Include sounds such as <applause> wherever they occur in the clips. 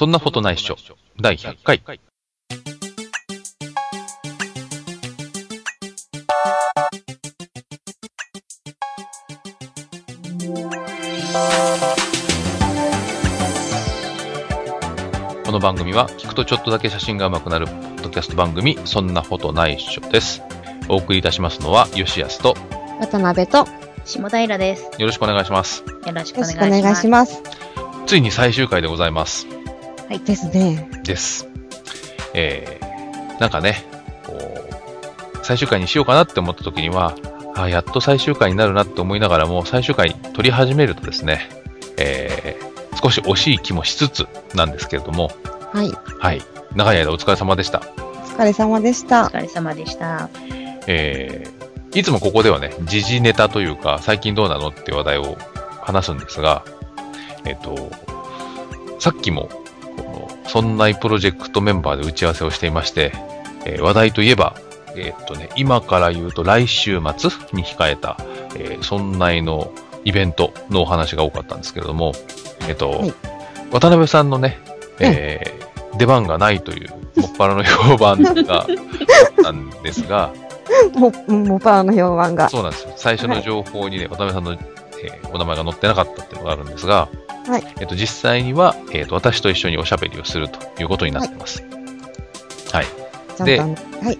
そんなことないっしょ。第100回。この番組は聞くとちょっとだけ写真が上手くなるポッドキャスト番組そんなことないっしょです。お送りいたしますのは吉安と渡辺と、よ下平です。よろしくお願いします。よろしくお願い。します。ついに最終回でございます。ですね。です。えー、なんかね、こう、最終回にしようかなって思った時には、あやっと最終回になるなって思いながらも、最終回撮り始めるとですね、えー、少し惜しい気もしつつなんですけれども、はい。はい。長い間お疲れ様でした。お疲れ様でした。お疲れ様でした。えー、いつもここではね、時事ネタというか、最近どうなのっていう話題を話すんですが、えっ、と、さっきも、そんないプロジェクトメンバーで打ち合わせをしていまして、えー話題といえば、えっ、とね、今から言うと来週末に控えた、えー、そんないのイベントのお話が多かったんですけれども、えっ、と、はい渡辺さんのね、えー出番がないという、もっぱらの評判があったんですが、<laughs> も、もパーの評判が。そうなんですよ。最初の情報にね、渡辺さんの、えーお名前が載ってなかったっていうのがあるんですが、はいえっと、実際には、えっと、私と一緒におしゃべりをするということになってます。はい。ちゃんではい。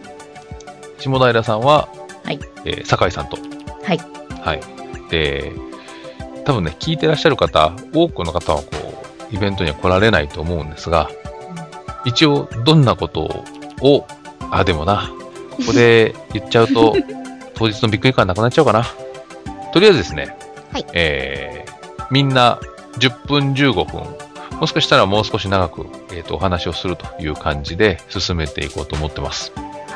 下平さんは、はいえー酒井さんと。はい。はい。で、多分ね、聞いてらっしゃる方、多くの方は、こう、イベントには来られないと思うんですが、一応、どんなことを、あ、でもな、ここで <laughs> 言っちゃうと、当日のびっくり感なくなっちゃうかな。とりあえずですね、はいえー、みんな10分15分、もしかしたらもう少し長く、えー、とお話をするという感じで進めていこうと思ってます。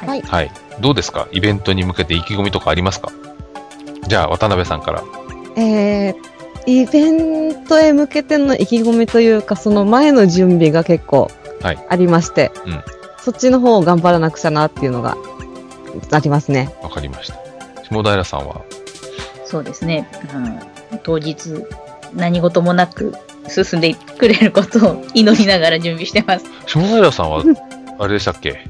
はいはい。どうですか？イベントに向けて意気込みとかありますか？じゃあ、渡辺さんから。えー、イベントへ向けての意気込みというか、その前の準備が結構はいありまして、うんそっちの方を頑張らなくちゃなっていうのがありますね。わかりました。下平さんは、そうですね。うん、当日、何事もなく進んでくれることを祈りながら準備してます。下平さんは、あれでしたっけ？はい。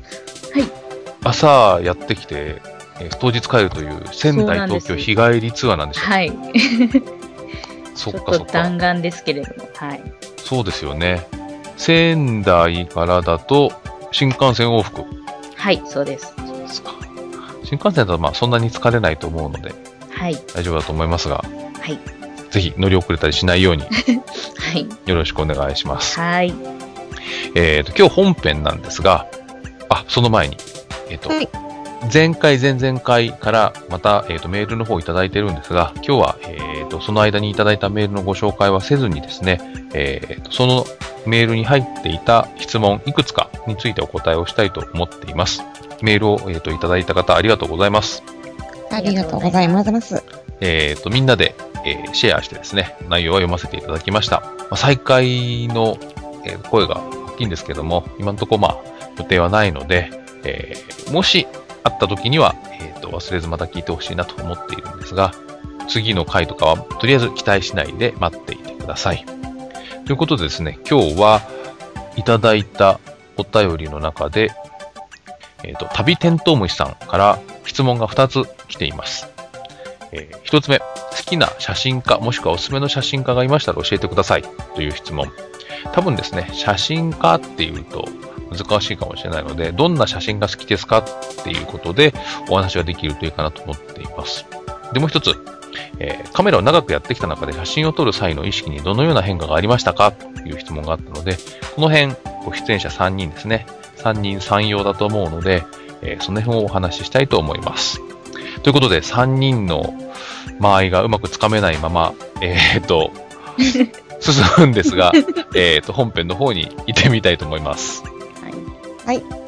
朝やってきて、えー当日帰るという仙台、東京日帰りツアーなんでしたっけ？はい。<laughs> そっちょっとかそっか。弾丸ですけれども。はい。そうですよね。仙台からだと、新幹線往復はい、そうです。ですか。新幹線だとまあそんなに疲れないと思うのではい。大丈夫だと思いますが、はい。ぜひ乗り遅れたりしないように <laughs> はい。よろしくお願いします。はい。えっ、と、今日本編なんですが、あ、その前に、えっ、と、はい前回、前々回からまた、えっ、と、メールの方をいただいてるんですが、今日は、えっ、と、その間にいただいたメールのご紹介はせずにですね、えっ、と、そのメールに入っていた質問いくつかについてお答えをしたいと思っています。メールを、えっ、と、いただいた方ありがとうございます。ありがとうございます。えっ、と、みんなで、えーシェアしてですね、内容は読ませていただきました。まあ、再開の、えー声が大きいんですけども、今のところまあ、予定はないので、えーもしあった時には、えーと、忘れずまた聞いてほしいなと思っているんですが、次の回とかは、とりあえず期待しないで待っていてください。ということでですね、今日はいただいたお便りの中で、えっ、と、旅テントウムシさんから質問が2つ来ています。えー一つ目、好きな写真家もしくはおすすめの写真家がいましたら教えてくださいという質問。多分ですね、写真家っていうと難しいかもしれないので、どんな写真が好きですか？っていうことでお話ができるといいかなと思っています。で、もう一つ、えーカメラを長くやってきた中で写真を撮る際の意識にどのような変化がありましたか？という質問があったので、この辺、ご出演者3人ですね、3人3用だと思うので、えーその辺をお話ししたいと思います。ということで、3人の間合いがうまくつかめないまま、えーっと、<laughs> 進むんですが、えーっと、本編の方に行ってみたいと思います。はい。はい。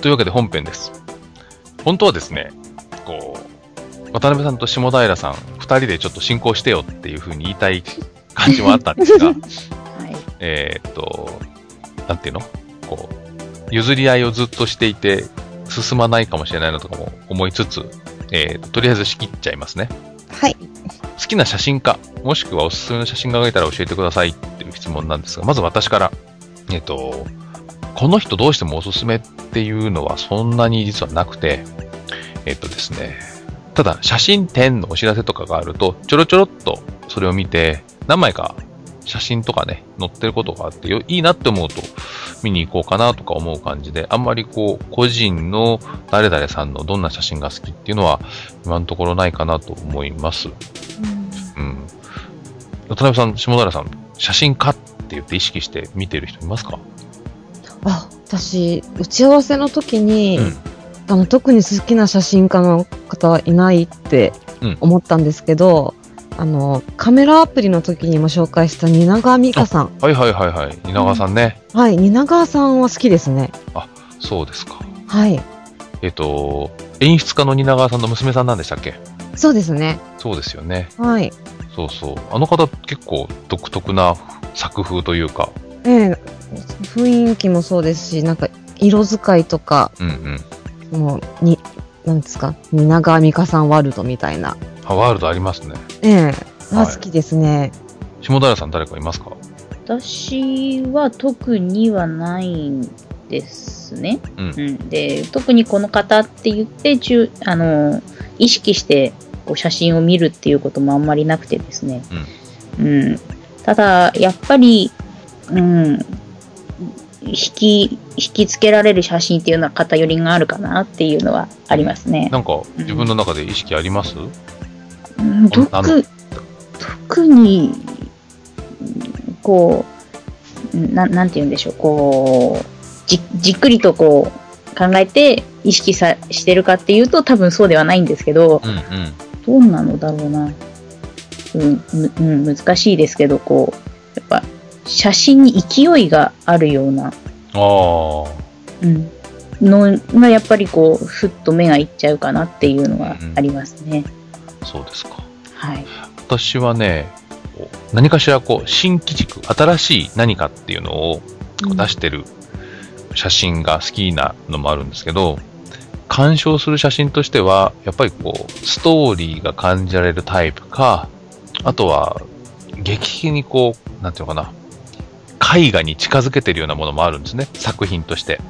というわけで本編です。本当はですね、こう、渡辺さんと下平さん、二人でちょっと進行してよっていう風に言いたい感じもあったんですが、<laughs> はい。えーっと、なんていうの？こう、譲り合いをずっとしていて、進まないかもしれないなとかも思いつつ、えーと、とりあえず仕切っちゃいますね。はい。好きな写真家、もしくはおすすめの写真家がいたら教えてくださいっていう質問なんですが、まず私から、えっ、と、この人どうしてもおすすめっていうのはそんなに実はなくて、えっ、とですね、ただ写真展のお知らせとかがあると、ちょろちょろっとそれを見て、何枚か写真とかね、載ってることがあってよ、いいなって思うと見に行こうかなとか思う感じで、あんまりこう、個人の誰々さんのどんな写真が好きっていうのは、今のところないかなと思います。うん。渡辺さん、下平さん、写真家って言って意識して見てる人いますか？あ、私、打ち合わせの時に、うんあの、特に好きな写真家の方はいないってうん思ったんですけど、あの、カメラアプリの時にも紹介した蜷川美香さん。はいはいはいはい。蜷川さんね。はい、蜷川さんは好きですね。そうですか。はい。えっ、と、演出家の蜷川さんの娘さんなんでしたっけ？そうですね。そうですよね。はい。そうそう。あの方結構独特な作風というか、ええ雰囲気もそうですし、なんか、色使いとか、うんうん。もう、に、なんですか、蜷川美香さんワールドみたいな。あワールドありますね。ええはいあ好きですね。下平さん誰かいますか？私は特にはないんですね。うんうん、で特にこの方って言って中あの意識してこう写真を見るっていうこともあんまりなくてですね。うん、ただやっぱり、うん、引き引きつけられる写真っていうのは偏りがあるかなっていうのはありますね。なんか自分の中で意識あります、うん特特に、こう、ななんて言うんでしょう、こう、じじっくりとこう考えて意識さしてるかっていうと多分そうではないんですけど、うん、うんどうなのだろうな。うん、むうん、難しいですけど、こう、写真に勢いがあるような、ああ。うん、のがやっぱりこう、ふっと目がいっちゃうかなっていうのはありますね。そうですか。はい。私はね、何かしらこう、新機軸、新しい何かっていうのを出してる写真が好きなのもあるんですけど、鑑賞する写真としては、やっぱりこう、ストーリーが感じられるタイプか、あとは、劇的にこう、なんていうのかな、絵画に近づけてるようなものもあるんですね、作品として。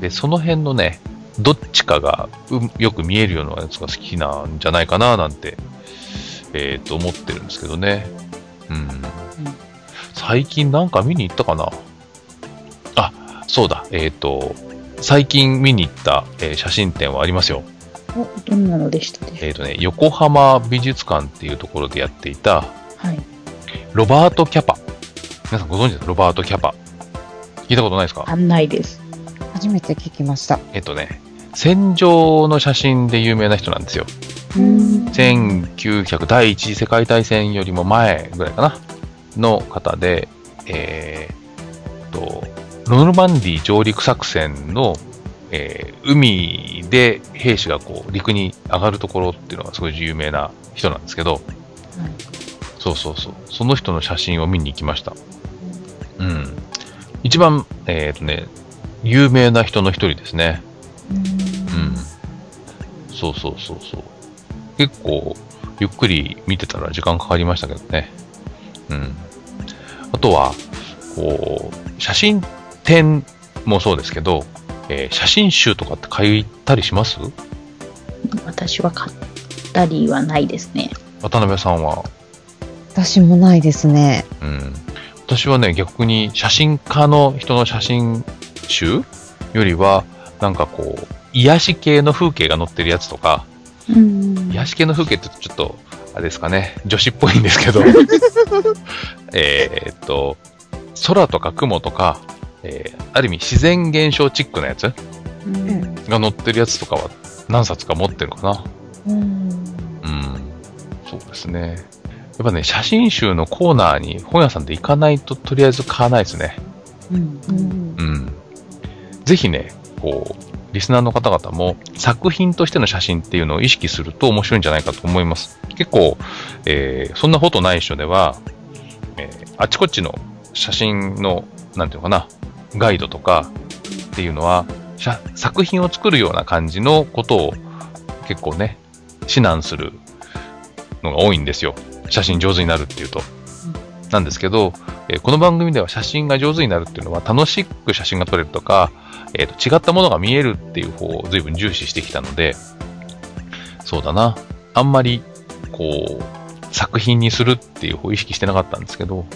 で、その辺のね、どっちかがうよく見えるようなやつが好きなんじゃないかななんて、えー、と思ってるんですけどね。うん。最近なんか見に行ったかな？あ、そうだ、えっ、と、最近見に行った、えー写真展はありますよ。おどんなのでしたえっ、とね、横浜美術館っていうところでやっていた、うはい。ロバート・キャパ。皆さんご存知ですか？ロバート・キャパ。聞いたことないですか？案内です。初めて聞きました。えっ、とね、戦場の写真で有名な人なんですよ。うん1900第一次世界大戦よりも前ぐらいかなの方で、えーっと、ノルマンディー上陸作戦の、えー海で兵士がこう陸に上がるところっていうのがすごい有名な人なんですけど、そうそうそう、その人の写真を見に行きました。うん。一番、えーっとね、有名な人の一人ですね。うん。そうそうそうそう。結構、ゆっくり見てたら時間かかりましたけどね。うん。あとは、こう、写真展もそうですけど、えー写真集とかって買いたりします？私は買ったりはないですね。渡辺さんは？私もないですね。うん。私はね、逆に写真家の人の写真集よりは、なんかこう、癒し系の風景が載ってるやつとか、うん癒し系の風景ってちょっと、あれですかね、女子っぽいんですけど、<laughs> えーっと、空とか雲とか、えーある意味自然現象チックなやつうんが載ってるやつとかは何冊か持ってるかな。うん。うん。そうですね。やっぱね、写真集のコーナーに本屋さんで行かないととりあえず買わないですね。うんうんうん。ぜひね、こう、リスナーの方々も作品としての写真っていうのを意識すると面白いんじゃないかと思います。結構、えーそんなことない人では、えーあちこちの写真の、なんていうのかな、ガイドとかっていうのは、写作品を作るような感じのことを結構ね、指南するのが多いんですよ。写真上手になるっていうと。なんですけど、えーこの番組では写真が上手になるっていうのは楽しく写真が撮れるとか、えーと違ったものが見えるっていう方を随分重視してきたので、そうだな。あんまり、こう、作品にするっていう方を意識してなかったんですけど、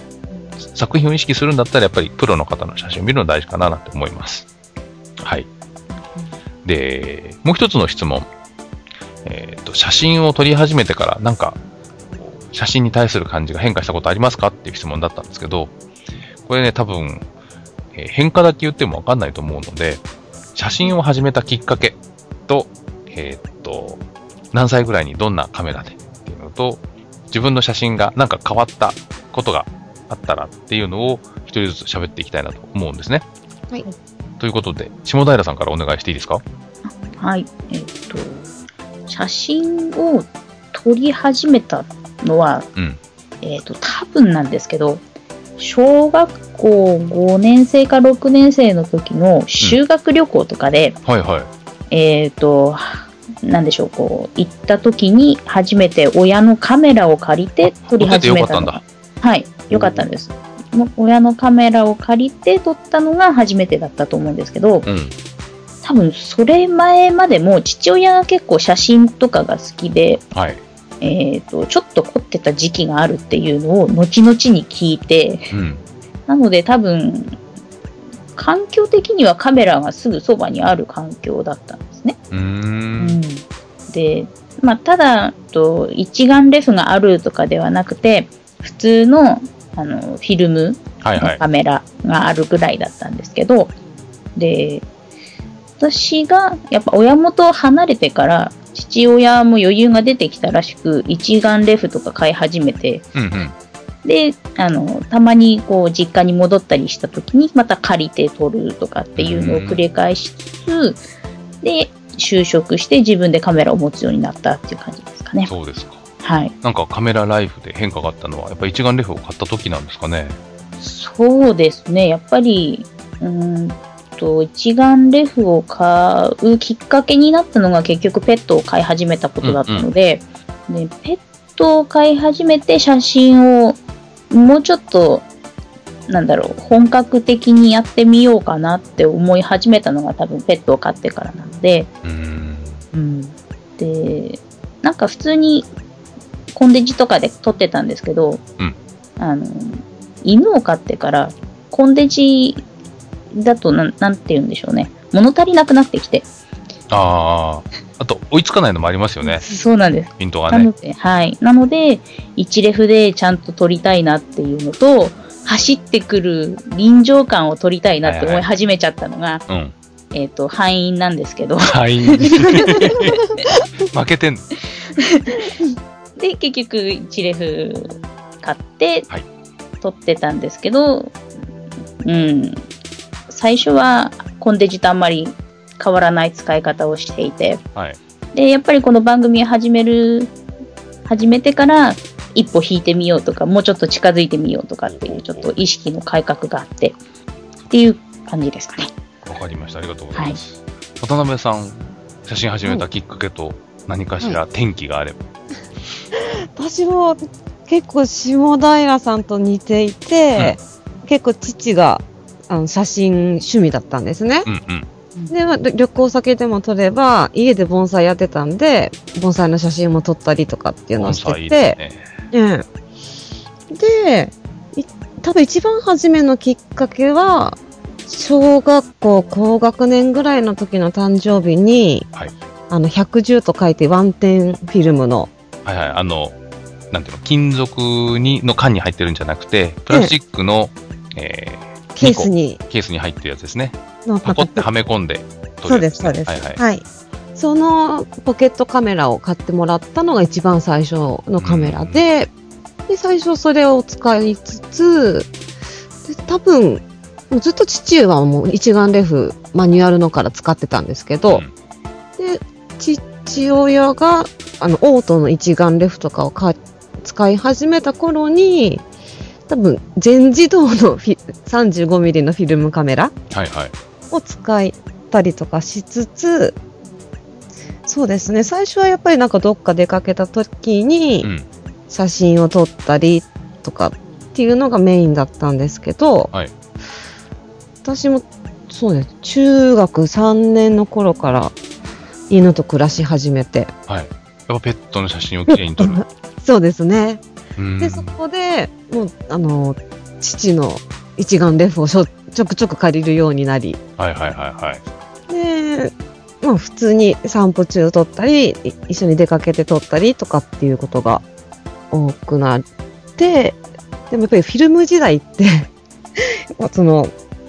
作品を意識するんだったらやっぱりプロの方の写真を見るの大事かななんて思います。はい。で、もう一つの質問。えっ、と、写真を撮り始めてからなんか、写真に対する感じが変化したことありますかっていう質問だったんですけど、これね、多分、えー変化だけ言ってもわかんないと思うので、写真を始めたきっかけと、えーっと、何歳ぐらいにどんなカメラでっていうのと、自分の写真がなんか変わったことがあったらっていうのを一人ずつ喋っていきたいなと思うんですね。はい。ということで、下平さんからお願いしていいですか？はい。えっ、と、写真を撮り始めたのは、うん。えっ、と、多分なんですけど、小学校5年生か6年生の時の修学旅行とかで、はいはい。えっ、と、なんでしょう、こう、行った時に初めて親のカメラを借りて撮り始めたの撮っててよかったんだ。はい、よかったんです。親のカメラを借りて撮ったのが初めてだったと思うんですけど、うん。多分それ前までも父親が結構写真とかが好きで、はい。えっ、と、ちょっと凝ってた時期があるっていうのを後々に聞いて、うん。なので多分、環境的にはカメラがすぐそばにある環境だったんですね。うーん。で、まあ、ただ、と一眼レフがあるとかではなくて、普通のあのフィルムはいはい。のカメラがあるぐらいだったんですけど、で、私がやっぱ親元を離れてから、父親も余裕が出てきたらしく、一眼レフとか買い始めて、うんうん。で、あの、たまにこう実家に戻ったりした時にまた借りて撮るとかっていうのを繰り返しつつ、で、就職して自分でカメラを持つようになったっていう感じですかね。そうですか。はい。なんかカメラライフで変化があったのは、やっぱ一眼レフを買った時なんですかね。そうですね。やっぱり、うーんと、一眼レフを買うきっかけになったのが結局ペットを飼い始めたことだったので、でペットを飼い始めて写真をもうちょっと、なんだろう、本格的にやってみようかなって思い始めたのが多分ペットを飼ってからなので、うーん。うん、でなんか普通にコンデジとかで撮ってたんですけど、うん。あの犬を飼ってからコンデジだとなんなんて言うんでしょうね物足りなくなってきてああ。あと、追いつかないのもありますよね。そうなんですピントがね。なので、はい。なので、一レフでちゃんと撮りたいなっていうのと、走ってくる臨場感を撮りたいなって思い始めちゃったのが、うん。えっ、と、敗因なんですけど、はい。<laughs> 負けてんの。で、結局、1レフ買ってはい、撮ってたんですけど、うん、最初はコンデジとあんまり変わらない使い方をしていて、はい。で、やっぱりこの番組を始める、始めてから、一歩引いてみようとか、もうちょっと近づいてみようとかっていう、ちょっと意識の改革があって、っていう感じですかね。わかりました。ありがとうございます。渡辺さん、写真始めたきっかけと何かしら転機があれば。私も結構下平さんと似ていて、結構父があの写真趣味だったんですね。うんうん。で、まあ旅旅行先でも撮れば、家で盆栽やってたんで、盆栽の写真も撮ったりとかっていうのをしてて、ね。ええで、い多分一番初めのきっかけは、小学校高学年ぐらいの時の誕生日に、はいあの、110と書いてワンテンフィルムの、はいはい。あの、なんていうの、金属に、の缶に入ってるんじゃなくて、プラスチックの、えケースに、ーケースに入ってるやつですね。のパコってはめ込んで撮そうです、そうです。はいはい。はい。そのポケットカメラを買ってもらったのが一番最初のカメラで、で、最初それを使いつつ、で多分、もうずっと父はもう一眼レフマニュアルのから使ってたんですけど、うんで、父親が、あの、オートの一眼レフとかをか使い始めた頃に、多分、全自動のフィ 35mm のフィルムカメラ。を使いったりとかしつつ、そうですね、最初はやっぱりなんかどっか出かけた時にうん。写真を撮ったりとかっていうのがメインだったんですけど、はい私もそうです、中学3年の頃から犬と暮らし始めて、はい。やっぱペットの写真をきれいに撮る。<laughs> そうですね。うんで、そこで、もう、あの、父の一眼レフをしょちょくちょく借りるようになり、はいはいはいはい。で、まあ普通に散歩中撮ったり、い一緒に出かけて撮ったりとかっていうことが多くなって、でもやっぱりフィルム時代って、<laughs> その、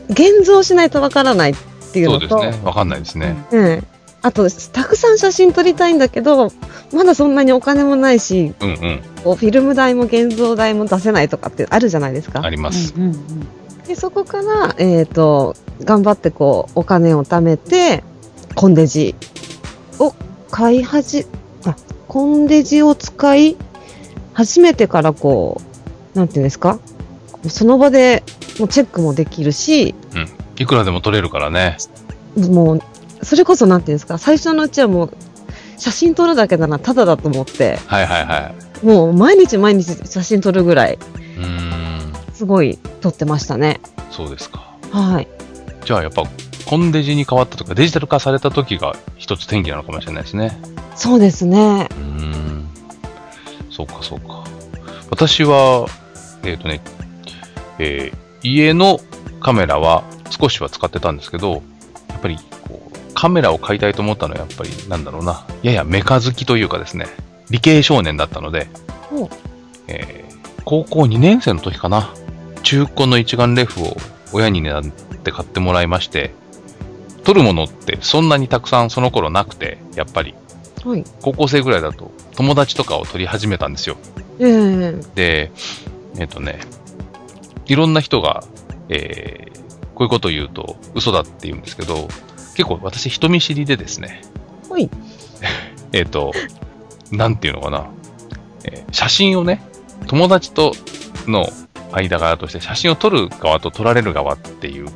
現像しないとわからないっていうそうのと、ですね。わかんないですね。うんあと、たくさん写真撮りたいんだけど、まだそんなにお金もないし、うんうん。こうフィルム代も現像代も出せないとかってあるじゃないですか。あります。うんうんうんで、そこから、えっ、と、頑張ってこう、お金を貯めて、コンデジを買いはじ、あ、コンデジを使い始めてからこう、なんていうんですか？その場でもうチェックもできるし、いくらでも撮れるからね。もう、それこそなんていうんですか最初のうちはもう、写真撮るだけならタダだと思って、はいはいはい。もう毎日毎日写真撮るぐらい。すごい撮ってましたね。そうですか。はい。じゃあやっぱ、コンデジに変わったとか、デジタル化された時が一つ転機なのかもしれないですね。そうですね。うーん。そうかそうか。私は、えっ、とね、えー家のカメラは少しは使ってたんですけど、やっぱりカメラを買いたいと思ったのはやっぱりなんだろうな、ややメカ好きというかですね、理系少年だったので、えー高校2年生の時かな、中古の一眼レフを親に狙って買ってもらいまして、撮るものってそんなにたくさんその頃なくて、やっぱり。はい。高校生ぐらいだと友達とかを撮り始めたんですよ。ええ。で、えっ、とね、いろんな人が、えーこういうことを言うと嘘だって言うんですけど、結構私人見知りでですね、はい。<laughs> えっ、と、なんていうのかな、えー写真をね、友達との間柄として写真を撮る側と撮られる側っていう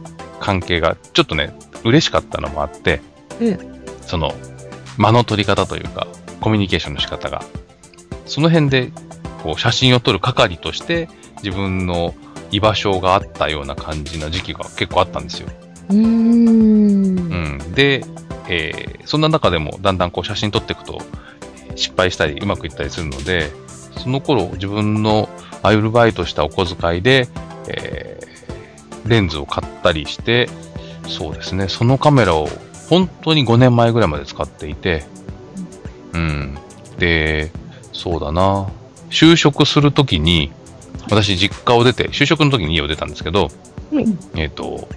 関係がちょっとね、嬉しかったのもあって、えその、間の取り方というか、コミュニケーションの仕方が、その辺で、こう、写真を撮る係として、自分の居場所があったような感じの時期が結構あったんですよ。うーん。うん。で、えーそんな中でもだんだんこう写真撮っていくと、失敗したりうまくいったりするので、その頃自分のアルバイトしたお小遣いで、えーレンズを買ったりして、そうですね、そのカメラを本当に5年前ぐらいまで使っていて、うん。で、そうだな、就職するときに、私実家を出て、就職の時に家を出たんですけど、はいえっ、と、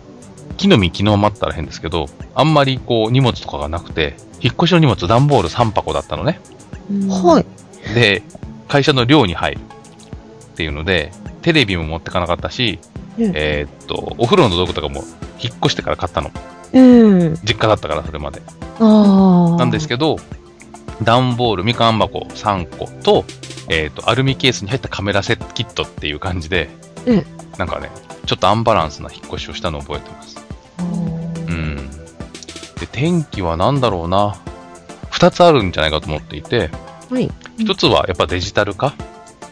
木の実昨日待ったら変ですけど、あんまりこう荷物とかがなくて、引っ越しの荷物段ボール3箱だったのね。はい。で、会社の寮に入るっていうので、テレビも持ってかなかったし、うんえーっと、お風呂の道具とかも引っ越してから買ったの。うん。実家だったから、それまで。ああ。なんですけど、段ボール、みかん箱3個と、えーっと、アルミケースに入ったカメラセットキットっていう感じで、うんなんかね、ちょっとアンバランスな引っ越しをしたのを覚えてます。天気は何だろうな。二つあるんじゃないかと思っていて、はい。一つはやっぱデジタル化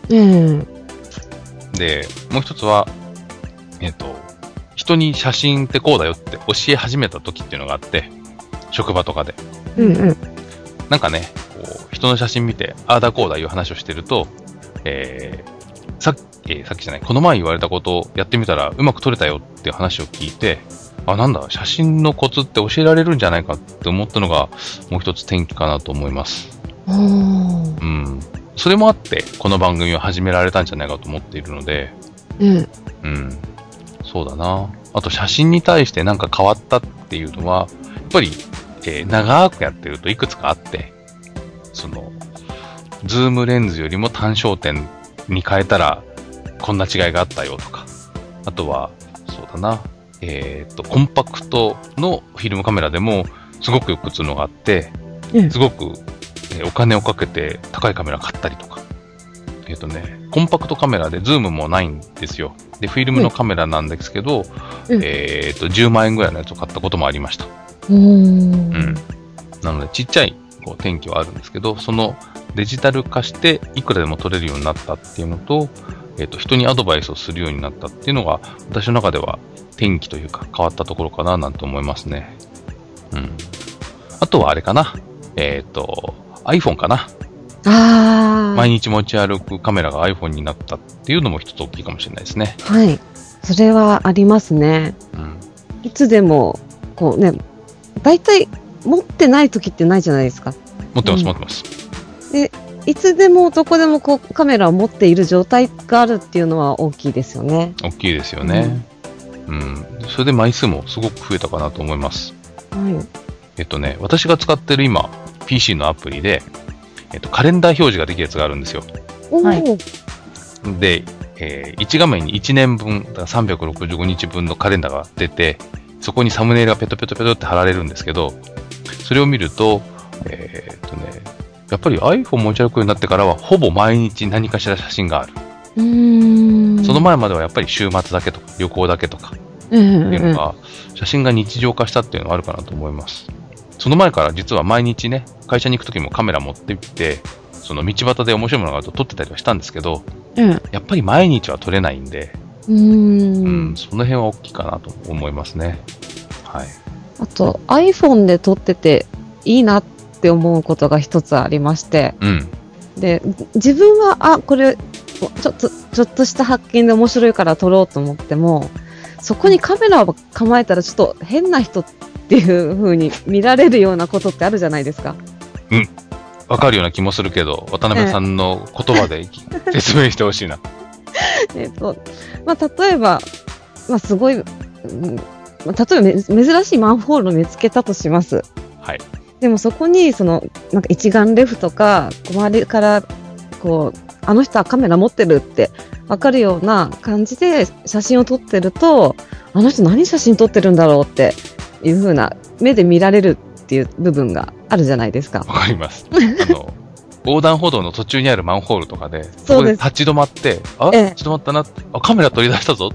うん。で、もう一つは、えっ、と、人に写真ってこうだよって教え始めた時っていうのがあって、職場とかで。うんうん。なんかね、こう、人の写真見て、ああだこうだいう話をしてると、えー、さっき、えーさっきじゃない、この前言われたことをやってみたらうまく撮れたよっていう話を聞いて、あ、なんだ、写真のコツって教えられるんじゃないかって思ったのが、もう一つ転機かなと思います。うん。それもあって、この番組を始められたんじゃないかと思っているので、うん。うん。そうだな。あと写真に対してなんか変わったっていうのは、やっぱり、えー長くやってるといくつかあって、その、ズームレンズよりも単焦点に変えたら、こんな違いがあったよとか。あとは、そうだな。えっ、と、コンパクトのフィルムカメラでも、すごくよく映るのがあって、うんすごく、えーお金をかけて高いカメラ買ったりとか。えっ、とね、コンパクトカメラでズームもないんですよ。で、フィルムのカメラなんですけど、うんえっ、と、10万円ぐらいのやつを買ったこともありました。うーん。うん。なので、ちっちゃいこう天気はあるんですけど、そのデジタル化して、いくらでも取れるようになったっていうのと、えっ、と、人にアドバイスをするようになったっていうのが、私の中では天気というか変わったところかななんて思いますね。うん。あとはあれかな。えっ、と、iPhone かな。ああ。毎日持ち歩くカメラが iPhone になったっていうのも一つ大きいかもしれないですね。はい。それはありますね。うん。いつでも、こうね、大体持ってない時ってないじゃないですか。持ってます、うん持ってます。いつでもどこでもこうカメラを持っている状態があるっていうのは大きいですよね。大きいですよね。うん。それで枚数もすごく増えたかなと思います。はい。えっとね、私が使ってる今、PC のアプリで、えっと、カレンダー表示ができるやつがあるんですよ。で、え1画面に1年分、だから365日分のカレンダーが出て、そこにサムネイルがペトペトペトって貼られるんですけど、それを見ると、えーっとね、やっぱり iPhone 持ち歩くようになってからは、ほぼ毎日何かしら写真がある。その前まではやっぱり週末だけとか、旅行だけとか、っていうのが、写真が日常化したっていうのがあるかなと思います。その前から実は毎日ね、会社に行くときもカメラ持って行って、その道端で面白いものがあると撮ってたりはしたんですけど、うん。やっぱり毎日は撮れないんで、うーうん、ん。その辺は大きいかなと思いますね。はい。あと iPhone で撮ってていいなって思うことが一つありまして、うん。で、自分は、あ、これ、ちょっと、ちょっとした発見で面白いから撮ろうと思っても、そこにカメラを構えたらちょっと変な人っていう風に見られるようなことってあるじゃないですか。わかるような気もするけど、渡辺さんの言葉で <laughs> 説明してほしいな。<laughs> えっと、まあ、例えば、まあ、すごい、うんまあ、例えばめ珍しいマンホールを見つけたとします。はい。でもそこに、その、なんか一眼レフとか、周りから、こう、あの人はカメラ持ってるって分かるような感じで写真を撮ってると、あの人何写真撮ってるんだろうっていう風な目で見られるっていう部分があるじゃないですか。わかります。あの、横断歩道の途中にあるマンホールとかで、そこです立ち止まって、あ、ええ立ち止まったなあ、カメラ取り出したぞ。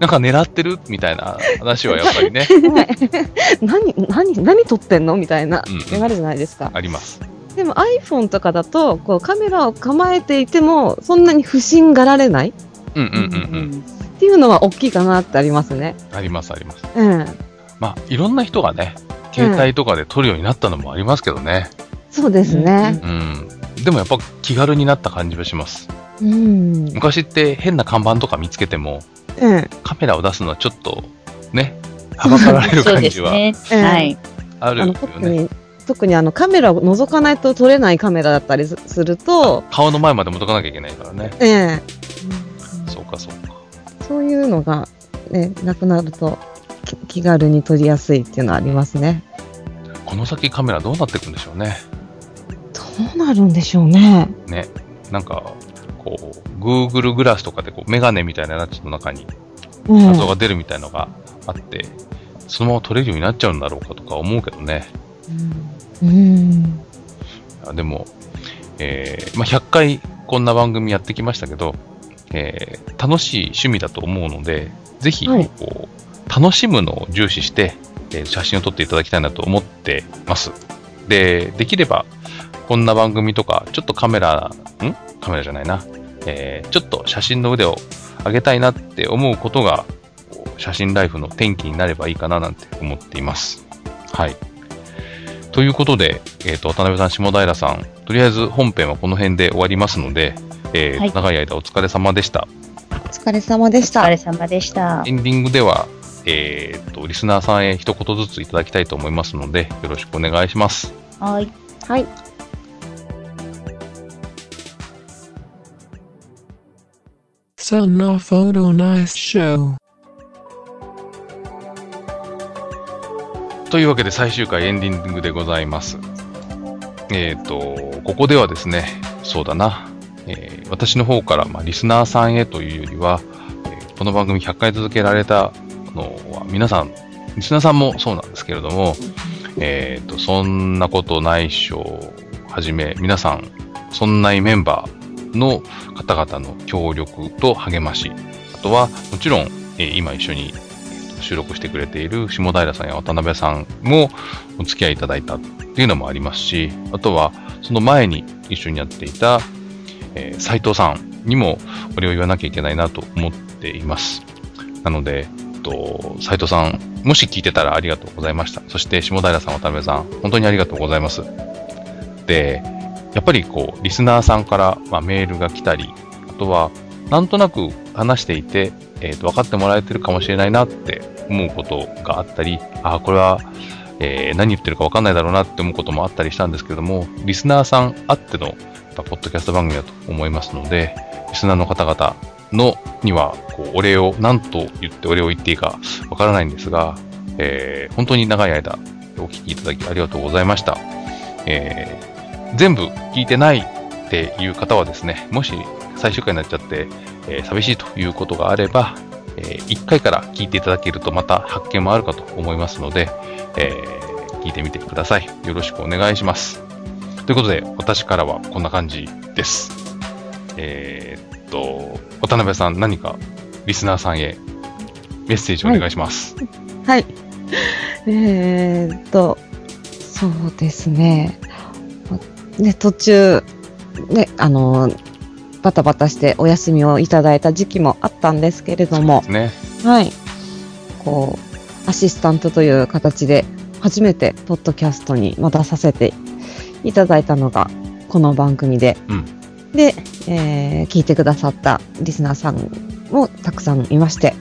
なんか狙ってるみたいな話はやっぱりね、<laughs> <laughs> 何、何、何撮ってんのみたいなうんるじゃないですか。あります。でも iPhone とかだと、こうカメラを構えていても、そんなに不審がられないっうんうんうんうん。ていうのは大きいかなってありますね。ありますあります。うん。まあ、いろんな人がね、携帯とかで撮るようになったのもありますけどね。そうですね。うん。でもやっぱ気軽になった感じはします。うん。昔って変な看板とか見つけても、うん。カメラを出すのはちょっと、ね、はばかられる感じは。あるよね。に、特にあのカメラを覗かないと撮れないカメラだったりすすると、顔の前まで戻かなきゃいけないからね。ええそうかそうか。そういうのが、ね、なくなるとき気軽に撮りやすいっていうのはありますね。この先カメラどうなっていくんでしょうね。どうなるんでしょうね。ね。なんか、こう、Google グラスとかでこうメガネみたいなやつの中にうん画像が出るみたいのがあって、そのまま撮れるようになっちゃうんだろうかとか思うけどね。うん。あでも、えーまあ、100回こんな番組やってきましたけど、えー楽しい趣味だと思うので、ぜひ、はいこう、楽しむのを重視して、えー写真を撮っていただきたいなと思ってます。で、できれば、こんな番組とか、ちょっとカメラ、ん？カメラじゃないな。えーちょっと写真の腕を上げたいなって思うことが、こう写真ライフの転機になればいいかななんて思っています。はい。ということで、えっ、と、渡辺さん、下平さん、とりあえず本編はこの辺で終わりますので、えーはい長い間お疲れ様でした。お疲れ様でしたお疲。れ様でしたエ。ンディングでは、えっ、と、リスナーさんへ一言ずついただきたいと思いますので、よろしくお願いします。はい。はい。Sun no photo nice show. というわけで最終回エンディングでございます。えっ、と、ここではですね、そうだな、えー私の方から、まあ、リスナーさんへというよりは、えーこの番組100回続けられたのは、皆さん、リスナーさんもそうなんですけれども、えっ、と、そんなことないっしょをはじめ、皆さん、そんないメンバーの方々の協力と励まし、あとは、もちろん、え今一緒に、収録してくれている下平さんや渡辺さんもお付き合いいただいたっていうのもありますし、あとはその前に一緒にやっていた、え、斉藤さんにもお礼を言わなきゃいけないなと思っています。なので、と、斉藤さん、もし聞いてたらありがとうございました。そして下平さん、渡辺さん、本当にありがとうございます。で、やっぱりこう、リスナーさんから、まあ、メールが来たり、あとは、なんとなく話していて、えっ、と、分かってもらえてるかもしれないなって思うことがあったり、ああ、これは、えー何言ってるか分かんないだろうなって思うこともあったりしたんですけども、リスナーさんあっての、ポッドキャスト番組だと思いますので、リスナーの方々の、には、こう、お礼を、何と言ってお礼を言っていいかわからないんですが、えー本当に長い間、お聞きいただきありがとうございました。えー全部聞いてないっていう方はですね、もし最終回になっちゃって、えー寂しいということがあれば、え1回から聞いていただけるとまた発見もあるかと思いますので、えー聞いてみてください。よろしくお願いします。ということで、私からはこんな感じです。えーっと、渡辺さん、何かリスナーさんへメッセージお願いします。はい。えーっと、そうですね。ね、途中、ね、あの、バタバタしてお休みをいただいた時期もあったんですけれどもね。はい。こう、アシスタントという形で、初めてポッドキャストにまたさせていただいたのが、この番組で、うんで、えー聞いてくださったリスナーさんもたくさんいまして、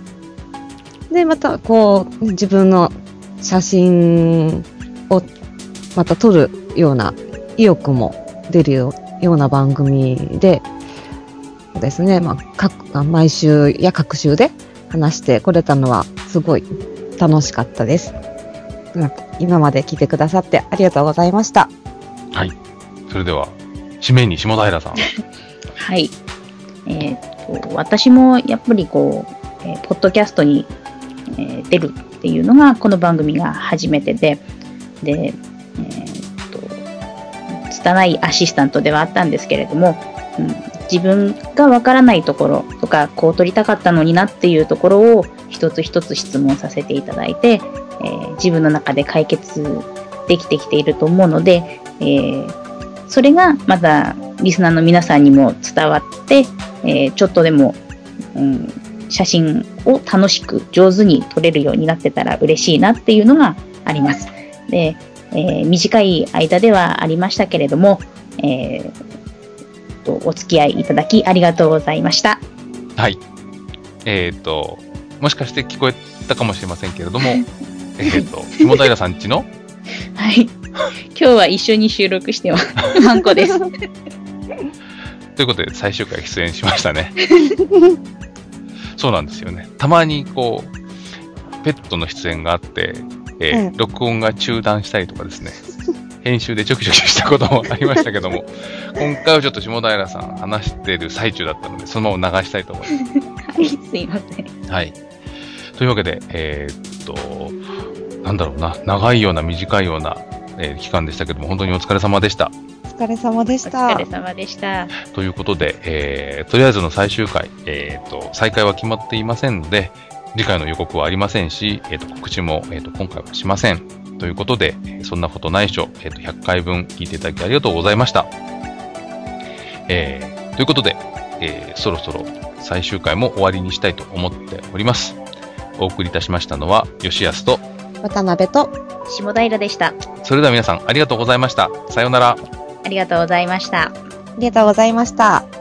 で、また、こう、自分の写真をまた撮るような意欲も出るよような番組で、そうですね、まあ、毎週や各週で話してこれたのはすごい楽しかったです。うん今まで聞いてくださってありがとうございました。はい。それでは、締めに下平さん。<laughs> はい。えーっと、私もやっぱりこう、えーポッドキャストに、えー出るっていうのがこの番組が初めてで、で、拙いアシスタントではあったんですけれども、うん、自分がわからないところとか、こう取りたかったのになっていうところを一つ一つ質問させていただいて、えー自分の中で解決できてきていると思うので、えーそれがまたリスナーの皆さんにも伝わって、えーちょっとでも、うん、写真を楽しく上手に撮れるようになってたら嬉しいなっていうのがあります。で、えー短い間ではありましたけれども、えーとお付き合いいただきありがとうございました。はい。えっ、と、もしかして聞こえたかもしれませんけれども、<laughs> えっと、下平さんちの、<laughs> はい。今日は一緒に収録してます。<laughs> ハンコです。ということで最終回出演しましたね。そうなんですよね。たまにこう、ペットの出演があって、えーうん録音が中断したりとかですね、編集でちょきちょきしたこともありましたけども、<laughs> 今回はちょっと下平さん話してる最中だったので、そのまま流したいと思います。はい、すいません。はい。というわけで、えーっと、なんだろうな、長いような短いような、えー期間でしたけども、本当にお疲れ様でした。お疲れ様でしおた。疲れ様でした。ということで、えーとりあえずの最終回、えーっと、再開は決まっていませんので、次回の予告はありませんし、えーっと、告知も、えーっと、今回はしません。ということで、えーそんなことないっしょ、えーっと、100回分聞いていただきありがとうございました。えーということで、えーそろそろ最終回も終わりにしたいと思っております。お送りいたしましたのは、吉安と、渡辺と下平でした。それでは皆さんありがとうございました。さようなら。ありがとうございました。ありがとうございました。